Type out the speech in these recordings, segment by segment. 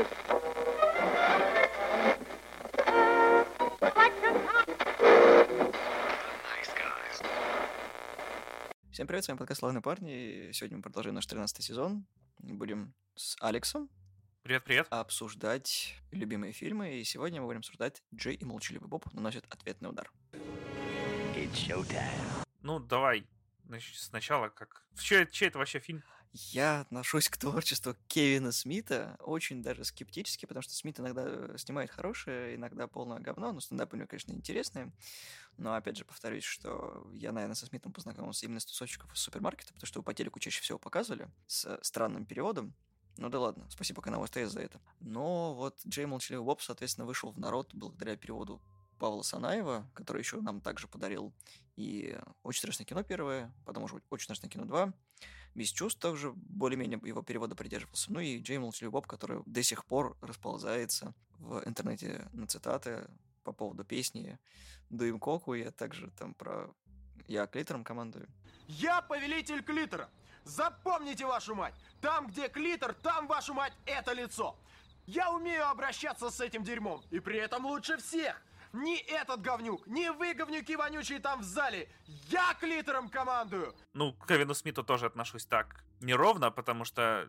Serious. Всем привет, с вами подкаст «Славные парни». Сегодня мы продолжаем наш 13 сезон. Будем с Алексом Привет-привет. обсуждать любимые фильмы, и сегодня мы будем обсуждать «Джей и молчаливый Боб наносят ответный удар». Ну, давай. Значит, сначала как... Чей, чей это вообще фильм? Я отношусь к творчеству Кевина Смита очень даже скептически, потому что Смит иногда э, снимает хорошее, иногда полное говно, но стендап у него, конечно, интересный. Но, опять же, повторюсь, что я, наверное, со Смитом познакомился именно с тусовщиков из супермаркета, потому что его по телеку чаще всего показывали с странным переводом. Ну да ладно, спасибо каналу СТС за это. Но вот Джей Молчаливый Боб, соответственно, вышел в народ благодаря переводу Павла Санаева, который еще нам также подарил и «Очень страшное кино» первое, потом уже «Очень страшное кино 2», «Без чувств» также более-менее его перевода придерживался. Ну и Джей Молчаливый Боб, который до сих пор расползается в интернете на цитаты по поводу песни «Дуем коку», я также там про «Я клитором командую». Я повелитель клитора. Запомните вашу мать. Там, где клитор, там вашу мать это лицо. Я умею обращаться с этим дерьмом. И при этом лучше всех. Не этот говнюк, не вы, говнюки вонючие там в зале. Я клитором командую. Ну, к Кевину Смиту тоже отношусь так неровно, потому что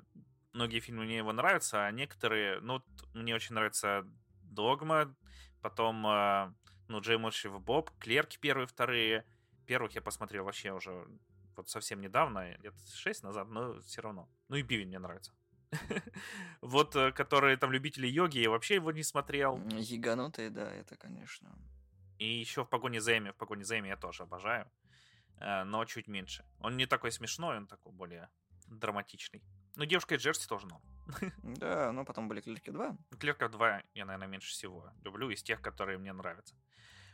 многие фильмы мне его нравятся, а некоторые... Ну, мне очень нравится «Догма», потом, э, ну, Джей Молчаливый Боб, «Клерки» первые, вторые. Первых я посмотрел вообще уже вот совсем недавно, лет шесть назад, но все равно. Ну и Бивень мне нравится. Вот, э, которые там любители йоги, я вообще его не смотрел. Яганутые, да, это, конечно. И еще в погоне за Эми. В погоне за Эми я тоже обожаю. э, Но чуть меньше. Он не такой смешной, он такой более драматичный. Ну, девушка из Джерси тоже норм. Да, но потом были «Клерки 2». Клерка 2 я, наверное, меньше всего люблю из тех, которые мне нравятся.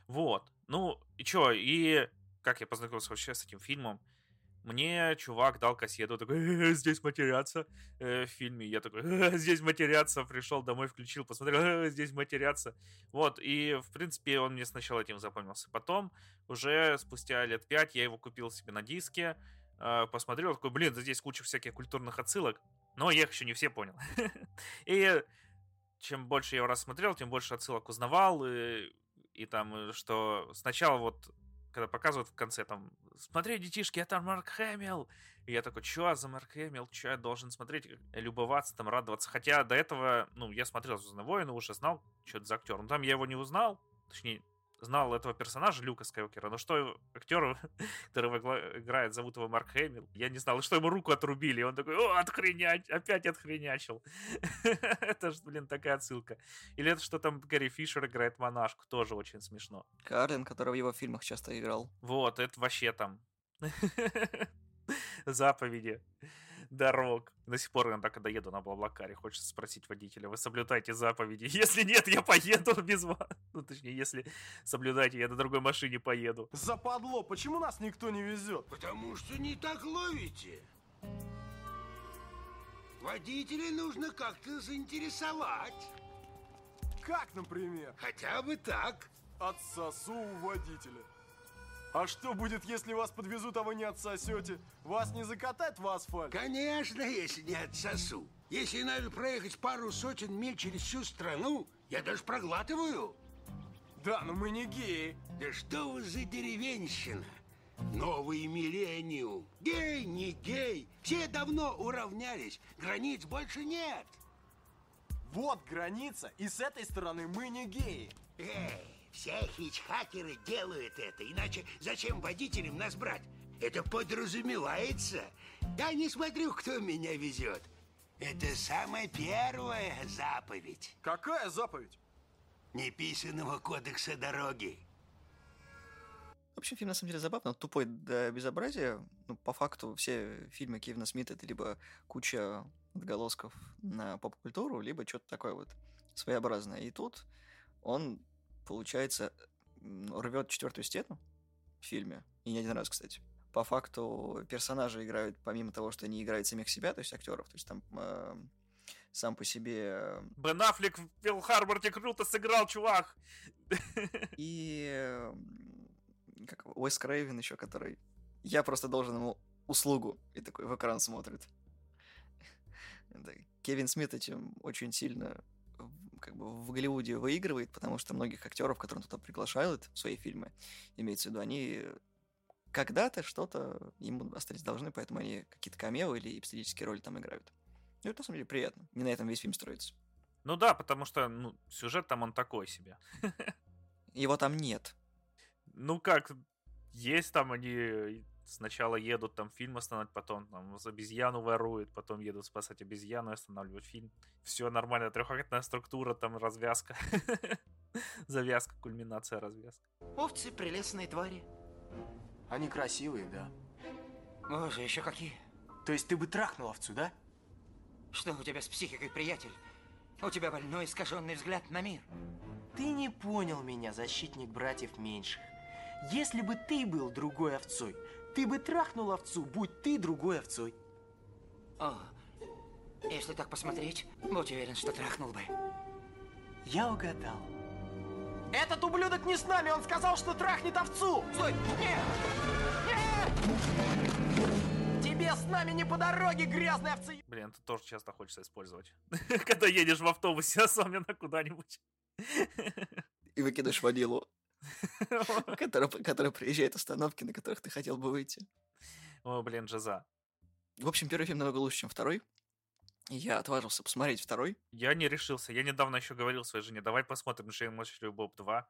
Вот. Ну, и чё, и как я познакомился вообще с этим фильмом? Мне чувак дал кассету, такой, «Э, здесь матерятся э, в фильме. Я такой, «Э, здесь матерятся. Пришел домой, включил, посмотрел, «Э, здесь матерятся. Вот, и, в принципе, он мне сначала этим запомнился. Потом, уже спустя лет пять, я его купил себе на диске, э, посмотрел, такой, блин, здесь куча всяких культурных отсылок. Но я их еще не все понял. И чем больше я его рассмотрел, тем больше отсылок узнавал. И, там, что сначала вот, когда показывают в конце, там, смотри, детишки, это Марк Хэмилл. И я такой, чё за Марк Хэмилл? Чё я должен смотреть, э, любоваться, там, радоваться? Хотя до этого, ну, я смотрел «Звездные войны», уже знал, что это за актер. Но там я его не узнал, точнее, знал этого персонажа Люка Скайуокера, но что актер, который играет, зовут его Марк Хэмилл, я не знал, что ему руку отрубили, и он такой, о, отхренять, опять отхренячил. Это же, блин, такая отсылка. Или это что там Гарри Фишер играет монашку, тоже очень смешно. Карлин, который в его фильмах часто играл. Вот, это вообще там заповеди дорог. До сих пор иногда, когда еду на Блаблакаре, хочется спросить водителя, вы соблюдаете заповеди? Если нет, я поеду без вас. Ну, точнее, если соблюдаете, я на другой машине поеду. Западло, почему нас никто не везет? Потому что не так ловите. Водителя нужно как-то заинтересовать. Как, например? Хотя бы так. Отсосу у водителя. А что будет, если вас подвезут, а вы не отсосете? Вас не закатать в асфальт? Конечно, если не отсосу. Если надо проехать пару сотен миль через всю страну, я даже проглатываю. Да, но мы не геи. Да что вы за деревенщина? Новый миллениум. Гей, не гей. Все давно уравнялись. Границ больше нет. Вот граница, и с этой стороны мы не геи. Эй, все хичхакеры делают это, иначе зачем водителям нас брать? Это подразумевается. Я не смотрю, кто меня везет. Это самая первая заповедь Какая заповедь? неписанного кодекса дороги. В общем, фильм на самом деле забавно, тупой до безобразия. Ну, по факту, все фильмы Кевина Смита это либо куча отголосков на поп-культуру, либо что-то такое вот своеобразное. И тут он, получается, рвет четвертую стену в фильме. И не один раз, кстати. По факту персонажи играют, помимо того, что они играют самих себя, то есть актеров, то есть там э, сам по себе э, Бен Аффлек в Пилл Харборте круто сыграл, чувак. И э, как Уэс Крейвен еще, который... Я просто должен ему услугу. И такой в экран смотрит. Кевин Смит этим очень сильно бы в Голливуде выигрывает, потому что многих актеров, которые он туда приглашают в свои фильмы, имеется в виду, они когда-то что-то ему остались должны, поэтому они какие-то камео или эпизодические роли там играют. Ну, это на самом деле приятно. Не на этом весь фильм строится. Ну да, потому что ну, сюжет там он такой себе. Его там нет. Ну как, есть там они сначала едут там фильм останавливать, потом там обезьяну воруют, потом едут спасать обезьяну и останавливать фильм. Все нормально, трехактная структура, там развязка. Завязка, кульминация, развязка. Овцы прелестные твари. Они красивые, да. Боже, еще какие. То есть ты бы трахнул овцу, да? Что у тебя с психикой, приятель? У тебя больной искаженный взгляд на мир. Ты не понял меня, защитник братьев меньших. Если бы ты был другой овцой, ты бы трахнул овцу, будь ты другой овцой. О, если так посмотреть, будь уверен, что трахнул бы. Я угадал. Этот ублюдок не с нами, он сказал, что трахнет овцу! Стой! Нет! Тебе с нами не по дороге, грязный овцы! Блин, это тоже часто хочется использовать. Когда едешь в автобусе, особенно куда-нибудь. И выкидываешь водилу, который, приезжает остановки, на которых ты хотел бы выйти. О, блин, джаза. В общем, первый фильм намного лучше, чем второй. Я отважился посмотреть второй. Я не решился. Я недавно еще говорил своей жене, давай посмотрим Джейн Молчаливый Боб 2.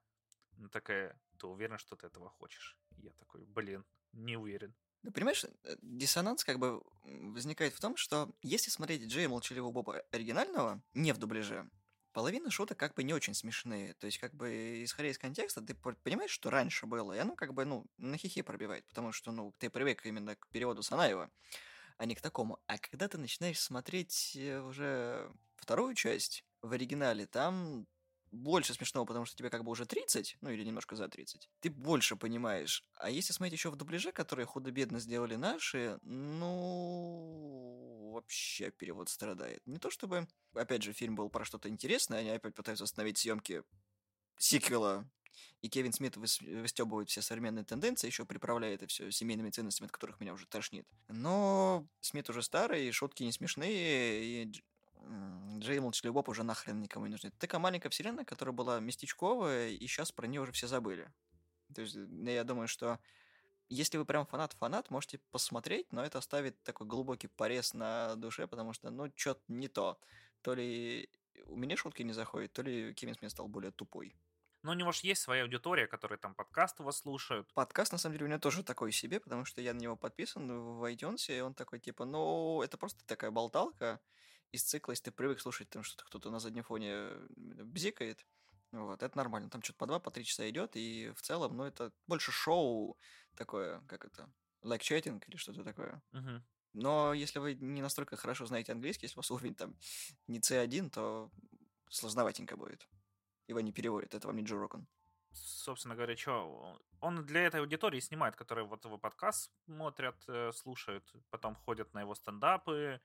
Она такая, ты уверен, что ты этого хочешь? Я такой, блин, не уверен. Ну, понимаешь, э, диссонанс как бы возникает в том, что если смотреть Джея Молчаливого Боба оригинального, не в дубляже, половина шуток как бы не очень смешные. То есть, как бы, исходя из контекста, ты понимаешь, что раньше было, и оно как бы, ну, на хихи пробивает, потому что, ну, ты привык именно к переводу Санаева, а не к такому. А когда ты начинаешь смотреть э, уже вторую часть в оригинале, там больше смешного, потому что тебе как бы уже 30, ну или немножко за 30, ты больше понимаешь. А если смотреть еще в дубляже, которые худо-бедно сделали наши, ну, вообще перевод страдает. Не то чтобы, опять же, фильм был про что-то интересное, они опять пытаются остановить съемки сиквела, и Кевин Смит выс- выстебывает все современные тенденции, еще приправляет это все семейными ценностями, от которых меня уже тошнит. Но Смит уже старый, и шутки не смешные, и Джей Молчаливый Боб уже нахрен никому не нужны. Это такая маленькая вселенная, которая была местечковая, и сейчас про нее уже все забыли. То есть, э, я думаю, что если вы прям фанат-фанат, можете посмотреть, но это оставит такой глубокий порез на душе, потому что, ну, что-то не то. То ли у меня шутки не заходят, то ли Кевин Смит стал более тупой. Но у него же есть своя аудитория, которые там подкаст его слушают. Подкаст, на самом деле, у меня тоже такой себе, потому что я на него подписан в iTunes, и он такой, типа, ну, это просто такая болталка из цикла, если ты привык слушать, там что-то кто-то на заднем фоне э, бзикает, вот, это нормально. Там что-то по два, по три часа идет, и в целом, ну, это больше шоу такое, как это, chatting или что-то такое. Мгм. Но если вы не настолько хорошо знаете английский, если у вас уровень там не C1, то сложноватенько будет. Его не переводят, это вам не Джо Роган. Собственно говоря, что он для этой аудитории снимает, которые вот его подкаст смотрят, э, слушают, потом ходят на его стендапы,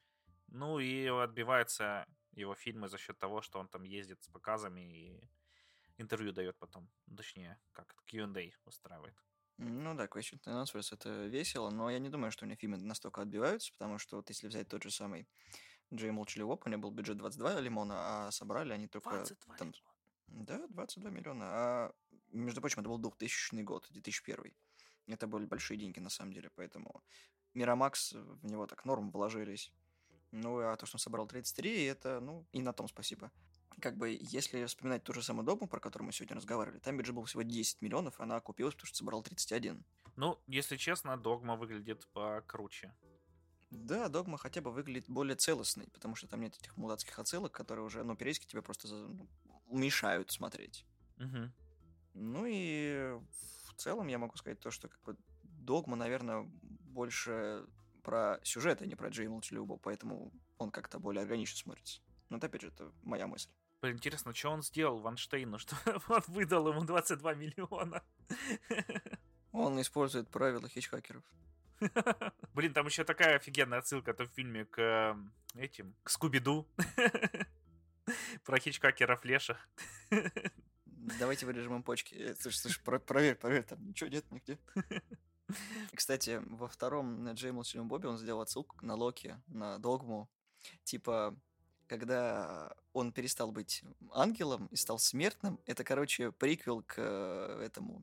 ну и отбиваются его фильмы за счет того, что он там ездит с показами и интервью дает потом. Ну, Точнее, как Q&A устраивает. Ну да, Question and Answers это весело, но я не думаю, что у меня фильмы настолько отбиваются, потому что вот если взять тот же самый Джей Молчаливый Боб, у него был бюджет 22 лимона, а собрали они только... 22 там- лимона. Да, 22 миллиона. А, между прочим, это был 2000 год, 2001. Это были большие деньги, на самом деле, поэтому Мирамакс в него так норм вложились. Ну, а то, что он собрал 33, это, ну, и на том спасибо. Как бы, если вспоминать ту же самую догму, про которую мы сегодня разговаривали, там бюджет был всего 10 миллионов, она окупилась, потому что собрал 31. Ну, если честно, Догма выглядит покруче. Да, догма хотя бы выглядит более целостной, потому что там нет этих мудацких отсылок, которые уже, ну, периодически тебе просто ну, мешают смотреть. Мгм. Ну и в целом я могу сказать то, что как бы Догма, наверное, больше про сюжет, а не про Джей Молчаливого, поэтому он как-то более органично смотрится. Но это, опять же, это моя мысль. Блин, интересно, что он сделал Ванштейну, что он выдал ему 22 миллиона? Он использует правила хичхакеров. Блин, там еще такая офигенная отсылка в фильме к эм, этим, к Скуби-Ду. Про хичкакеров леших. Давайте вырежем им почки. Э, Слушай, слушай, про- проверь, проверь, там ничего нет нигде. Кстати, во втором на Джей Молчаливом Бобе он сделал отсылку на Локи, на Догму. Типа, когда он перестал быть ангелом и стал смертным, это, короче, приквел к э, этому,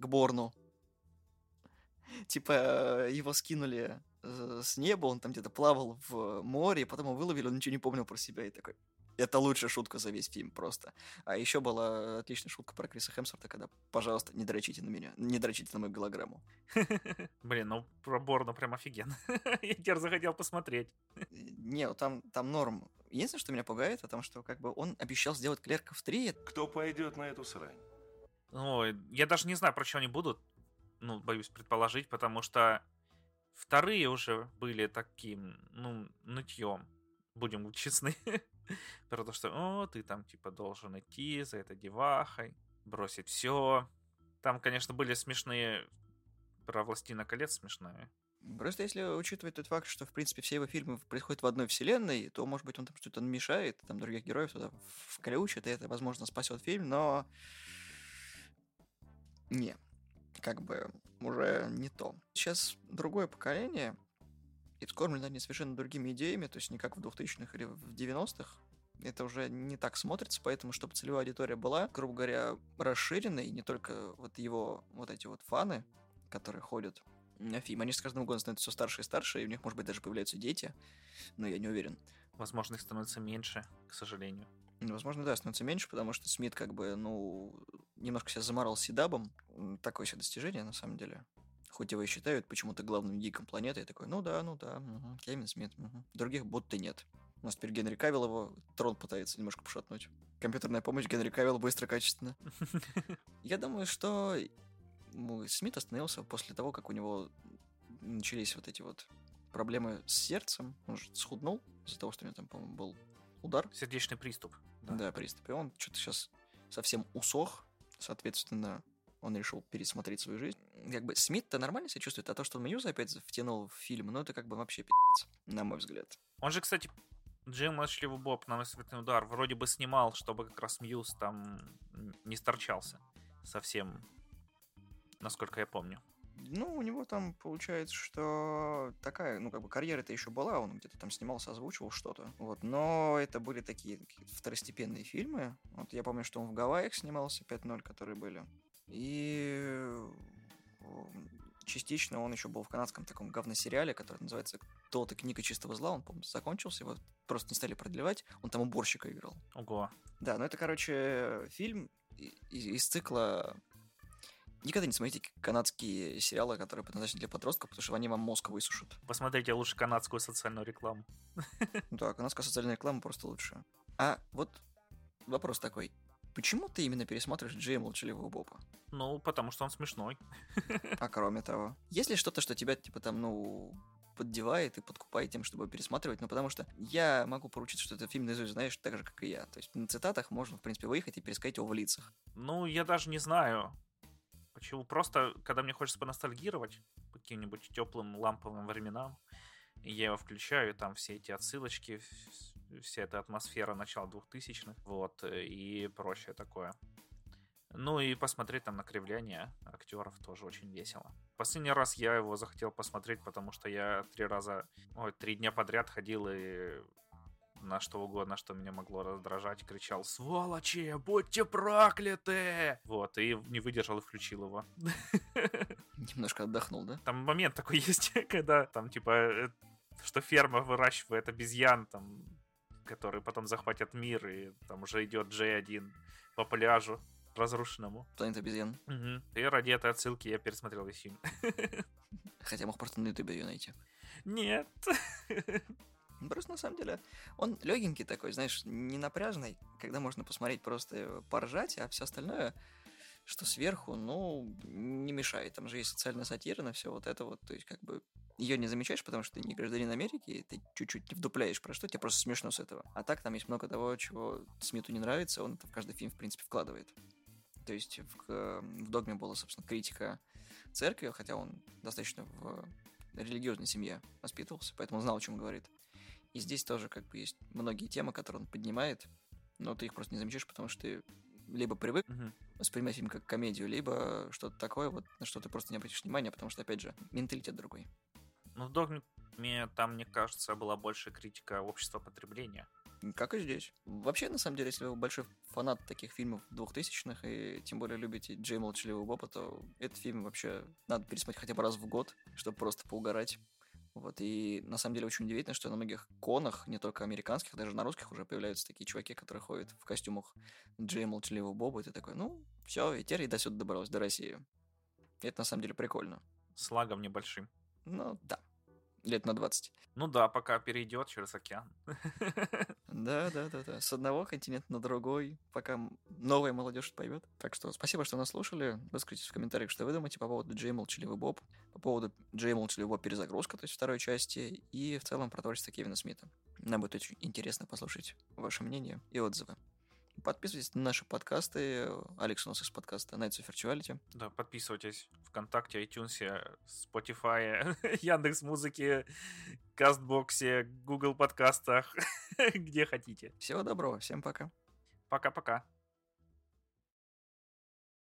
к Борну. Типа, э, его скинули э, с неба, он там где-то плавал в море, потом его выловили, он ничего не помнил про себя и такой... Это лучшая шутка за весь фильм просто. А еще была отличная шутка про Криса Хемсворта, когда, пожалуйста, не дрочите на меня, не дрочите на мою голограмму. Блин, ну про Борну прям офигенно. Я теперь захотел посмотреть. Не, ну там, там норм. Единственное, что меня пугает, о том, что как бы он обещал сделать Клерков 3. Кто пойдет на эту срань? Ой, я даже не знаю, про что они будут. Ну, боюсь предположить, потому что вторые уже были таким, ну, нытьем. Будем честны. Про то, что, о, ты там, типа, должен идти за этой девахой, бросить все. Там, конечно, были смешные про Властина колец смешные. Просто если учитывать тот факт, что, в принципе, все его фильмы происходят в одной вселенной, то, может быть, он там что-то намешает, там других героев туда включит, и это, возможно, спасет фильм, но... Не, как бы уже не то. Сейчас другое поколение, и вскормлено они совершенно другими идеями, то есть не как в 2000-х или в 90-х. Это уже не так смотрится, поэтому, чтобы целевая аудитория была, грубо говоря, расширенной, и не только вот его вот эти вот фаны, которые ходят фильм, они с каждым годом становятся все старше и старше, и у них, может быть, даже появляются дети, но я не уверен. Возможно, их становится меньше, к сожалению. Возможно, да, становится меньше, потому что Смит как бы, ну, немножко себя заморал Сидабом. Такое себе достижение, на самом деле. Хоть его и считают почему-то главным гиком планеты, я такой, ну да, ну да, угу, Кевин Смит. Угу. Других будто нет. У нас теперь Генри Кавилл его трон пытается немножко пошатнуть. Компьютерная помощь Генри Кавилл быстро, качественно. Я думаю, что Смит остановился после того, как у него начались вот эти вот проблемы с сердцем. Он же схуднул из-за того, что у него там, по-моему, был удар. Сердечный приступ. Да, да приступ. И он что-то сейчас совсем усох. Соответственно, он решил пересмотреть свою жизнь. Как бы Смит-то нормально себя чувствует, а то, что он Мьюза опять втянул в фильм, ну это как бы вообще пи***ц, на мой взгляд. Он же, кстати, Джим Молчаливый Боб на смертный удар вроде бы снимал, чтобы как раз Мьюз там не сторчался совсем, насколько я помню. Ну, у него там получается, что такая, ну, как бы карьера-то еще была, он где-то там снимался, озвучивал что-то. Вот, но это были такие, второстепенные фильмы. Вот я помню, что он в Гавайях снимался 5.0, которые были. И частично он еще был в канадском таком говносериале, который называется «Кто-то книга чистого зла». Он, по-моему, закончился, его просто не стали продлевать. Он там уборщика играл. Ого. Да, но это, короче, фильм из цикла Никогда не смотрите канадские сериалы, которые предназначены для подростков, потому что они вам мозг высушат. Посмотрите лучше канадскую социальную рекламу. Да, канадская социальная реклама просто лучше. А вот вопрос такой. Почему ты именно пересматриваешь Джея Молчаливого Боба? Ну, потому что он смешной. А кроме того, есть ли что-то, что тебя, типа, там, ну, поддевает и подкупает тем, чтобы пересматривать, ну, потому что я могу поручиться, что этот фильм наизусть знаешь так же, как и я. То есть на цитатах можно, в принципе, выехать и пересказать его в лицах. Ну, я даже не знаю. Почему? Просто, когда мне хочется поностальгировать по каким-нибудь теплым ламповым временам, я его включаю, там все эти отсылочки, вся эта атмосфера начала 2000-х, вот, и прочее такое. Ну и посмотреть там на кривляние актеров тоже очень весело. Последний раз я его захотел посмотреть, потому что я три раза, ой, три дня подряд ходил и на что угодно, что меня могло раздражать, кричал «Сволочи, будьте прокляты!» Вот, и не выдержал и включил его. Немножко отдохнул, да? Там момент такой есть, когда там, типа, э, что ферма выращивает обезьян, там, которые потом захватят мир, и там уже идет J1 по пляжу разрушенному. Планет обезьян. Угу. И ради этой отсылки я пересмотрел весь фильм. Хотя мог просто на ютубе ее найти. Нет. Ну, просто на самом деле он легенький такой, знаешь, не напряжный, когда можно посмотреть просто поржать, а все остальное, что сверху, ну, не мешает. Там же есть социальная сатира на все вот это вот, то есть как бы ее не замечаешь, потому что ты не гражданин Америки, ты чуть-чуть вдупляешь про что, тебе просто смешно с этого. А так там есть много того, чего Смиту не нравится, он это в каждый фильм, в принципе, вкладывает. То есть в, в «Догме» была, собственно, критика церкви, хотя он достаточно в религиозной семье воспитывался, поэтому знал, о чем говорит. И здесь тоже как бы есть многие темы, которые он поднимает, но ты их просто не замечаешь, потому что ты либо привык воспринимать фильм как комедию, либо что-то такое, вот, на что ты просто не обратишь внимания, потому что, опять же, менталитет другой. Ну, в «Догме» там, мне кажется, была больше критика общества потребления. Как и здесь. Вообще, на самом деле, если вы большой фанат таких фильмов двухтысячных, и тем более любите Джей Молчаливого Боба, то этот фильм вообще надо пересмотреть хотя бы раз в год, чтобы просто поугарать. Вот, и на самом деле очень удивительно, что на многих конах, не только американских, даже на русских уже появляются такие чуваки, которые ходят в костюмах Джей Молчаливого Боба, и ты такой, ну, все, и теперь и до сюда добралась, до России. И это на самом деле прикольно. С лагом небольшим. Ну, да. Лет на 20. Ну да, пока перейдет через океан. Да, да, да, да. С одного континента на другой, пока новая молодежь поймет. Так что спасибо, что нас слушали. Выскажитесь в комментариях, что вы думаете по поводу Джей Молчаливый Боб, по поводу Джей Молчаливого перезагрузка, то есть второй части, и в целом про творчество Кевина Смита. Нам будет очень интересно послушать ваше мнение и отзывы. Подписывайтесь на наши подкасты. Алекс у нас из подкаста Nights of Virtuality. Да, подписывайтесь ВКонтакте, iTunes, Spotify, Яндекс Музыки, Кастбоксе, Google подкастах, где хотите. Всего доброго, всем пока. Пока-пока.